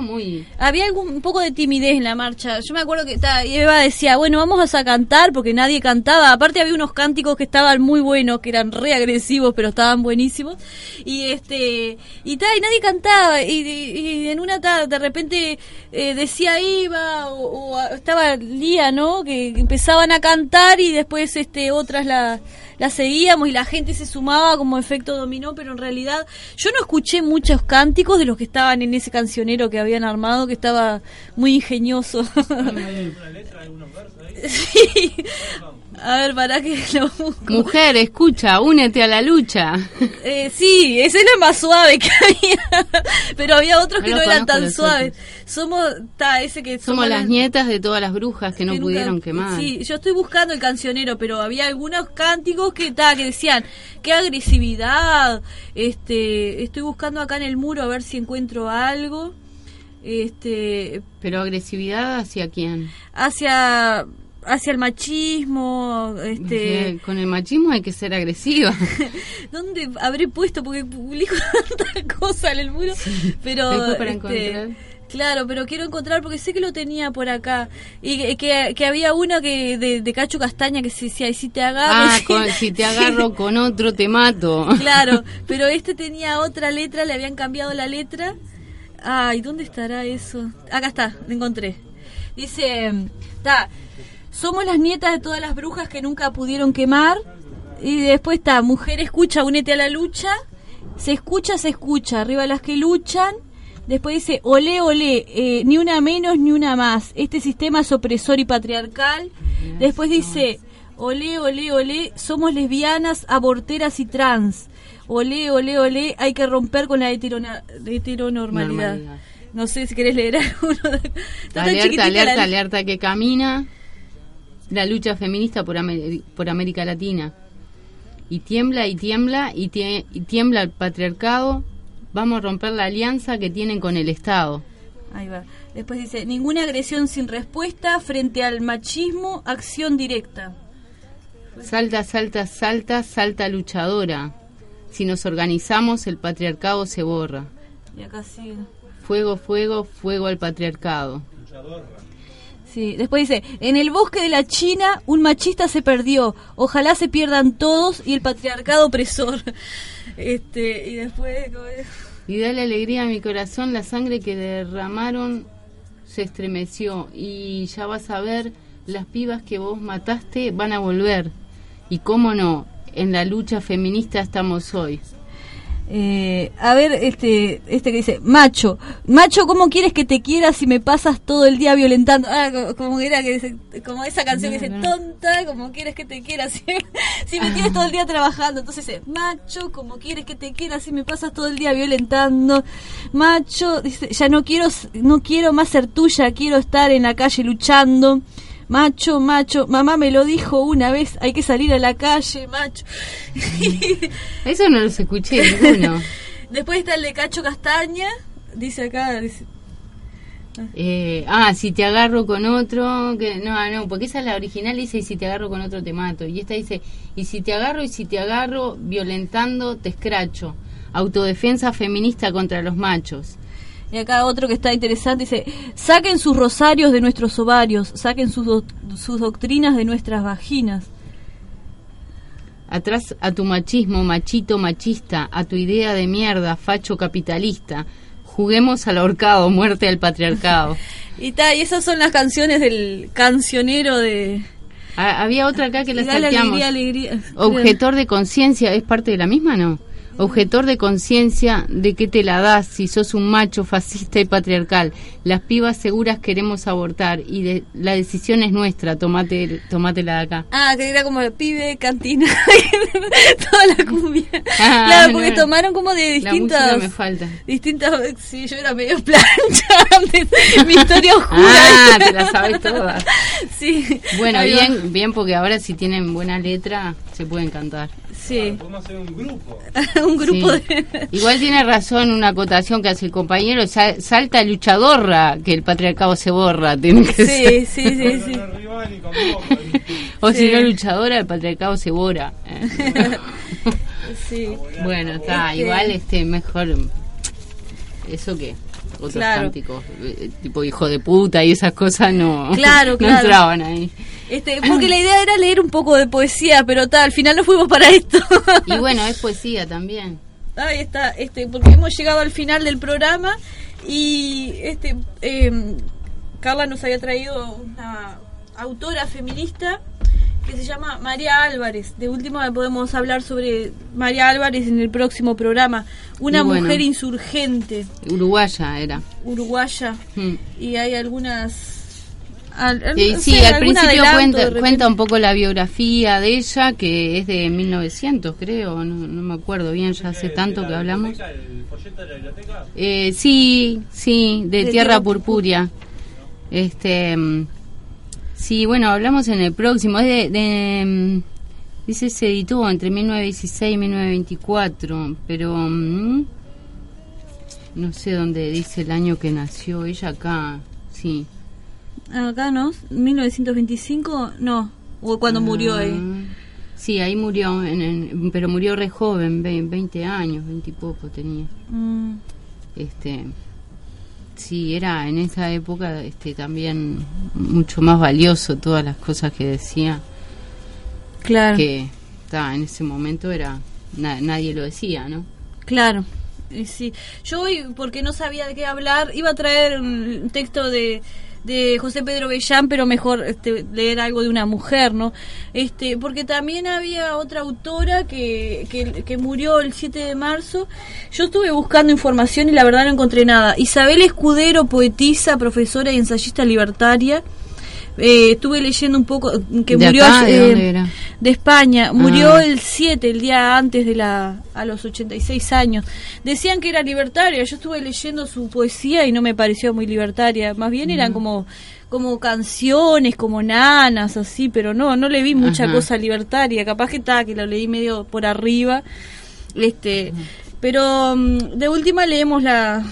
[SPEAKER 1] muy... Había algún, un poco de timidez en la marcha. Yo me acuerdo que Eva decía, bueno, vamos a cantar porque nadie cantaba. Aparte había unos cánticos que estaban muy buenos, que eran re agresivos, pero estaban buenísimos. Y este y, tal y nadie cantaba. y y en una de repente eh, decía Iba o, estaba Lía, ¿no? Que empezaban a cantar y después este otras la, la seguíamos y la gente se sumaba como efecto dominó, pero en realidad yo no escuché muchos cánticos de los que estaban en ese cancionero que habían armado, que estaba muy ingenioso. sí. A ver, para que lo busco.
[SPEAKER 3] Mujer, escucha, únete a la lucha.
[SPEAKER 1] Eh, sí, ese era más suave que había, pero había otros que no, eran tan suaves. Somos, ta, ese que
[SPEAKER 3] somos, las, nietas de todas las brujas que no pudieron quemar.
[SPEAKER 1] Sí, yo estoy buscando el cancionero, pero había algunos cánticos que ta, que decían, qué agresividad. Este, estoy buscando acá en el muro a ver si encuentro algo. Este,
[SPEAKER 3] pero agresividad hacia quién?
[SPEAKER 1] Hacia hacia el machismo este
[SPEAKER 3] con el machismo hay que ser agresiva
[SPEAKER 1] dónde habré puesto porque publico tanta cosa en el muro pero para este, Claro, pero quiero encontrar porque sé que lo tenía por acá. Y que, que, había uno que de, Cacho Castaña que se decía, y si te agarro...
[SPEAKER 3] Ah, si te agarro con otro te mato.
[SPEAKER 1] Claro, pero este tenía otra letra, le habían cambiado la letra. Ay, ¿dónde estará eso? Acá está, lo encontré. Dice, está, somos las nietas de todas las brujas que nunca pudieron quemar. Y después está, mujer escucha, únete a la lucha. Se escucha, se escucha. Arriba las que luchan. Después dice, olé, olé, eh, ni una menos ni una más. Este sistema es opresor y patriarcal. Después dice, olé, olé, olé, somos lesbianas, aborteras y trans. Olé, olé, olé, hay que romper con la heteronormalidad. No sé si querés leer alguno.
[SPEAKER 3] alerta, alerta, alerta que camina la lucha feminista por, por América Latina. Y tiembla y tiembla y, y, tiembla el patriarcado. Vamos a romper la alianza que tienen con el Estado.
[SPEAKER 1] Ahí va. Después dice, ninguna agresión sin respuesta frente al machismo, acción directa.
[SPEAKER 3] Salta, salta, salta, salta luchadora. Si nos organizamos, el patriarcado se borra.
[SPEAKER 1] Y acá sigue.
[SPEAKER 3] Fuego, fuego, fuego al patriarcado.
[SPEAKER 1] Sí, después dice, en el bosque de la China un machista se perdió, ojalá se pierdan todos y el patriarcado opresor. Este, y después...
[SPEAKER 3] Y dale alegría a mi corazón, la sangre que derramaron se estremeció y ya vas a ver, las pibas que vos mataste van a volver. Y cómo no, en la lucha feminista estamos hoy.
[SPEAKER 1] Eh, a ver, este, este que dice, macho, macho, ¿cómo quieres que te quiera si me pasas todo el día violentando? Ah, co- como, era que dice- como esa canción que dice, tonta, ¿cómo quieres que te quiera si, si me tienes todo el día trabajando? Entonces dice, macho, ¿cómo quieres que te quiera si me pasas todo el día violentando? Macho, dice, ya no quiero, no quiero más ser tuya, quiero estar en la calle luchando. Macho, macho, mamá me lo dijo una vez, hay que salir a la calle, macho.
[SPEAKER 3] Eso no los escuché ninguno.
[SPEAKER 1] Después está el de Cacho Castaña, dice acá, dice,
[SPEAKER 3] Eh, ah, si te agarro con otro, que no, no, porque esa es la original dice y si te agarro con otro te mato. Y esta dice y si te agarro y si te agarro violentando te escracho. Autodefensa feminista contra los machos.
[SPEAKER 1] Y acá otro que está interesante, dice, saquen sus rosarios de nuestros ovarios, saquen sus, sus doctrinas de nuestras vaginas.
[SPEAKER 3] Atrás a tu machismo, machito machista, a tu idea de mierda, facho capitalista. Juguemos al ahorcado, muerte al patriarcado.
[SPEAKER 1] Y, ta, y esas son las canciones del cancionero de...
[SPEAKER 3] Había otra acá que la
[SPEAKER 1] alegría, alegría.
[SPEAKER 3] Objetor de conciencia, ¿es parte de la misma no? Objetor de conciencia, ¿de qué te la das si sos un macho fascista y patriarcal? Las pibas seguras queremos abortar y de- la decisión es nuestra, tomate, tómatela de acá.
[SPEAKER 1] Ah, que era como el pibe, cantina, toda la cumbia.
[SPEAKER 3] Ah,
[SPEAKER 1] claro, porque
[SPEAKER 3] no.
[SPEAKER 1] tomaron como de
[SPEAKER 3] La
[SPEAKER 1] distintas...
[SPEAKER 3] música me falta.
[SPEAKER 1] Distintas... Sí, yo era medio plancha antes, mi historia oscura.
[SPEAKER 3] Ah, te la sabes todas.
[SPEAKER 1] Sí.
[SPEAKER 3] Bueno, bien, bien, porque ahora si tienen buena letra se pueden cantar.
[SPEAKER 1] Sí,
[SPEAKER 4] Podemos hacer un grupo.
[SPEAKER 1] un grupo
[SPEAKER 3] Sí.
[SPEAKER 1] de...
[SPEAKER 3] Igual tiene razón una acotación que hace el compañero, sa- salta luchadorra, que el patriarcado se borra. Tiene que ser.
[SPEAKER 1] Sí, sí, sí, sí.
[SPEAKER 4] Vos,
[SPEAKER 3] O
[SPEAKER 1] Sí.
[SPEAKER 3] si no luchadora, el patriarcado se borra. eh.
[SPEAKER 1] sí.
[SPEAKER 3] bueno, está, igual este mejor eso que otros
[SPEAKER 1] Claro.
[SPEAKER 3] cánticos, eh, tipo hijo de puta y esas cosas no,
[SPEAKER 1] Claro,
[SPEAKER 3] no
[SPEAKER 1] claro.
[SPEAKER 3] entraban ahí.
[SPEAKER 1] Este, porque la idea era leer un poco de poesía, pero tal, al final no fuimos para esto.
[SPEAKER 3] Y bueno, es poesía también.
[SPEAKER 1] Ahí está, este, porque hemos llegado al final del programa y este eh, Carla nos había traído una autora feminista que se llama María Álvarez. De última podemos hablar sobre María Álvarez en el próximo programa. Una
[SPEAKER 3] bueno.
[SPEAKER 1] mujer insurgente,
[SPEAKER 3] Uruguaya era.
[SPEAKER 1] uruguaya,
[SPEAKER 3] Mm.
[SPEAKER 1] y hay algunas... al-
[SPEAKER 3] Eh, sí,
[SPEAKER 1] sé,
[SPEAKER 3] al principio cuenta, un poco la biografía de ella, que es de 1900, creo, no, no me acuerdo bien, ya hace tanto que hablamos.
[SPEAKER 4] ¿El folleto de la biblioteca?
[SPEAKER 3] Eh, sí, sí, de,
[SPEAKER 1] De
[SPEAKER 3] Tierra
[SPEAKER 1] Tierra
[SPEAKER 3] Purpúrea. Este, mm, sí, bueno, hablamos en el próximo. Es de, de, mm, dice se editó entre 1916 y 1924, pero mm, no sé dónde dice el año que nació ella acá. Sí.
[SPEAKER 1] Acá, ¿no? 1925, no. O cuando murió ahí.
[SPEAKER 3] Sí, ahí murió, en, en- pero murió re joven, ve- 20 años, 20 y poco tenía.
[SPEAKER 1] Mm,
[SPEAKER 3] este sí era en esa época este también mucho más valioso todas las cosas que decía
[SPEAKER 1] claro.
[SPEAKER 3] que ta, en ese momento era na- nadie lo decía no
[SPEAKER 1] Claro. Sí. Yo hoy, porque no sabía de qué hablar, iba a traer un texto de, de José Pedro Bellán, pero mejor este, leer algo de una mujer, ¿no? Este, porque también había otra autora que, que, que murió el 7 de marzo. Yo estuve buscando información y la verdad no encontré nada. Isabel Escudero, poetisa, profesora y ensayista libertaria. Eh, estuve leyendo un poco que
[SPEAKER 3] ¿De
[SPEAKER 1] murió
[SPEAKER 3] acá? ¿De
[SPEAKER 1] eh, de España. Murió
[SPEAKER 3] Ah.
[SPEAKER 1] el 7, el día antes de la a los 86 años. Decían que era libertaria. Yo estuve leyendo su poesía y no me pareció muy libertaria. Más bien eran como como canciones, como nanas, así, pero no, no le vi mucha
[SPEAKER 3] Ajá.
[SPEAKER 1] cosa libertaria. Capaz que está, que lo leí medio por arriba. Este, pero mm, de última leemos la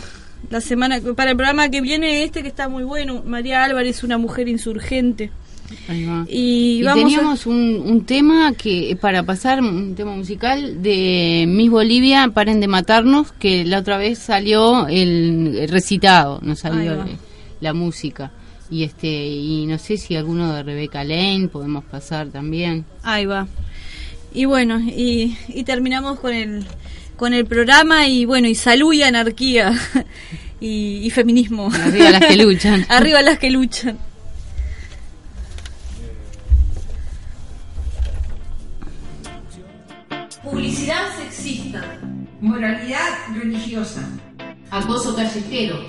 [SPEAKER 1] la semana para el programa que viene este que está muy bueno. María Álvarez, una mujer insurgente.
[SPEAKER 3] Ahí va.
[SPEAKER 1] Y,
[SPEAKER 3] y
[SPEAKER 1] vamos a-
[SPEAKER 3] teníamos un, un tema que para pasar un tema musical de Miss Bolivia paren de matarnos que la otra vez salió el, recitado no salió el- la música y este y no sé si alguno de Rebeca Lane podemos pasar también
[SPEAKER 1] Ahí va. Y bueno, y, y terminamos con el con el programa y bueno, y salud y anarquía y, y feminismo.
[SPEAKER 3] Arriba las que luchan.
[SPEAKER 1] Arriba las que luchan. publicidad sexista,
[SPEAKER 5] moralidad religiosa,
[SPEAKER 3] acoso callejero,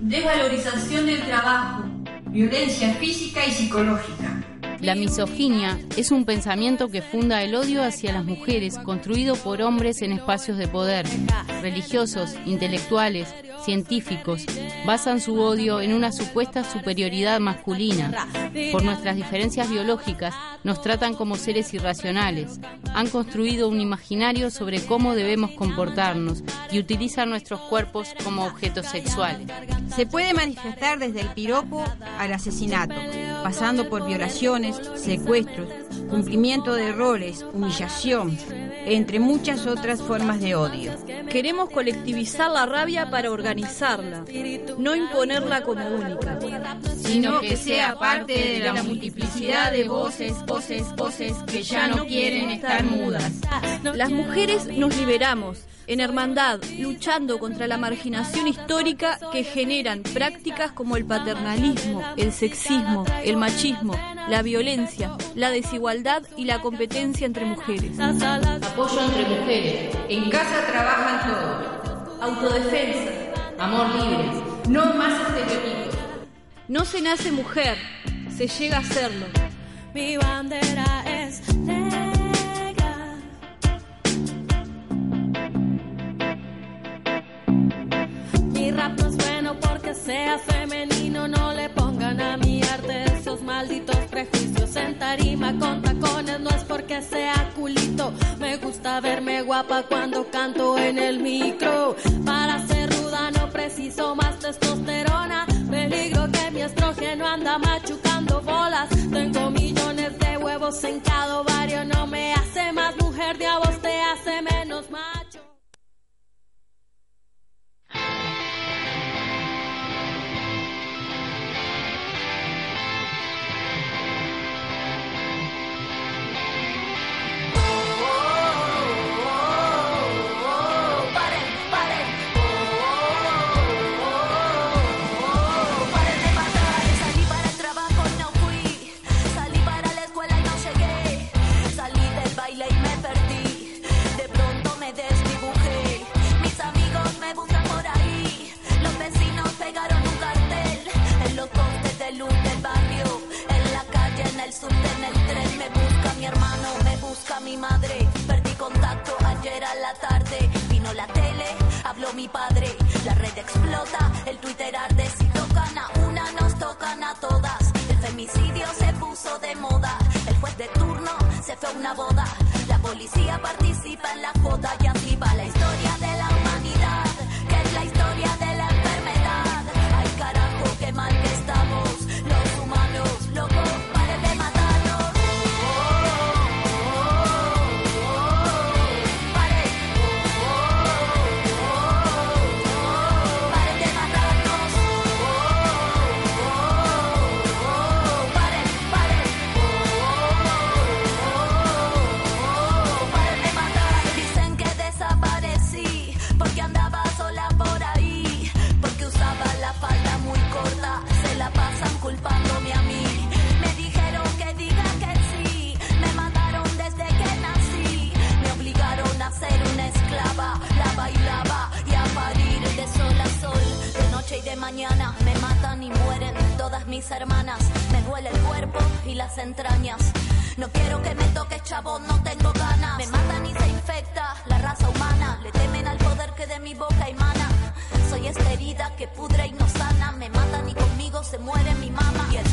[SPEAKER 1] desvalorización del trabajo,
[SPEAKER 5] violencia física y psicológica.
[SPEAKER 3] La misoginia es un pensamiento que funda el odio hacia las mujeres construido por hombres en espacios de poder. Religiosos, intelectuales, científicos basan su odio en una supuesta superioridad masculina. Por nuestras diferencias biológicas nos tratan como seres irracionales. Han construido un imaginario sobre cómo debemos comportarnos y utilizan nuestros cuerpos como objetos sexuales.
[SPEAKER 5] Se puede manifestar desde el piropo al asesinato, pasando por violaciones, secuestros, cumplimiento de errores, humillación, entre muchas otras formas de odio.
[SPEAKER 1] Queremos colectivizar la rabia para organizarla, no imponerla como única,
[SPEAKER 3] sino que sea parte de la multiplicidad de voces, voces, voces que ya no quieren estar mudas.
[SPEAKER 1] Las mujeres nos liberamos en hermandad, luchando contra la marginación histórica que generan prácticas como el paternalismo, el sexismo, el machismo, la violencia, la desigualdad y la competencia entre mujeres.
[SPEAKER 3] Apoyo entre mujeres.
[SPEAKER 5] En casa trabajan todos.
[SPEAKER 1] Autodefensa.
[SPEAKER 3] Amor libre.
[SPEAKER 5] No más estereotipos.
[SPEAKER 1] No se nace mujer, se llega a serlo.
[SPEAKER 6] Mi bandera es rap no es bueno porque sea femenino. No le malditos prejuicios. En tarima con tacones no es porque sea culito. Me gusta verme guapa cuando canto en el micro. Para ser ruda no preciso más testosterona. Peligro que mi estrógeno anda machucando bolas. Tengo millones de huevos en cada barrio. No me hace más mujer de a vos te hace menos macho.
[SPEAKER 7] Mis hermanas. Me duele el cuerpo y las entrañas. No quiero que me toques, chavo, no tengo ganas. Me matan y se infecta la raza humana. Le temen al poder que de mi boca emana. Soy esta herida que pudre y no sana. Me matan y conmigo se muere mi mamá. Y el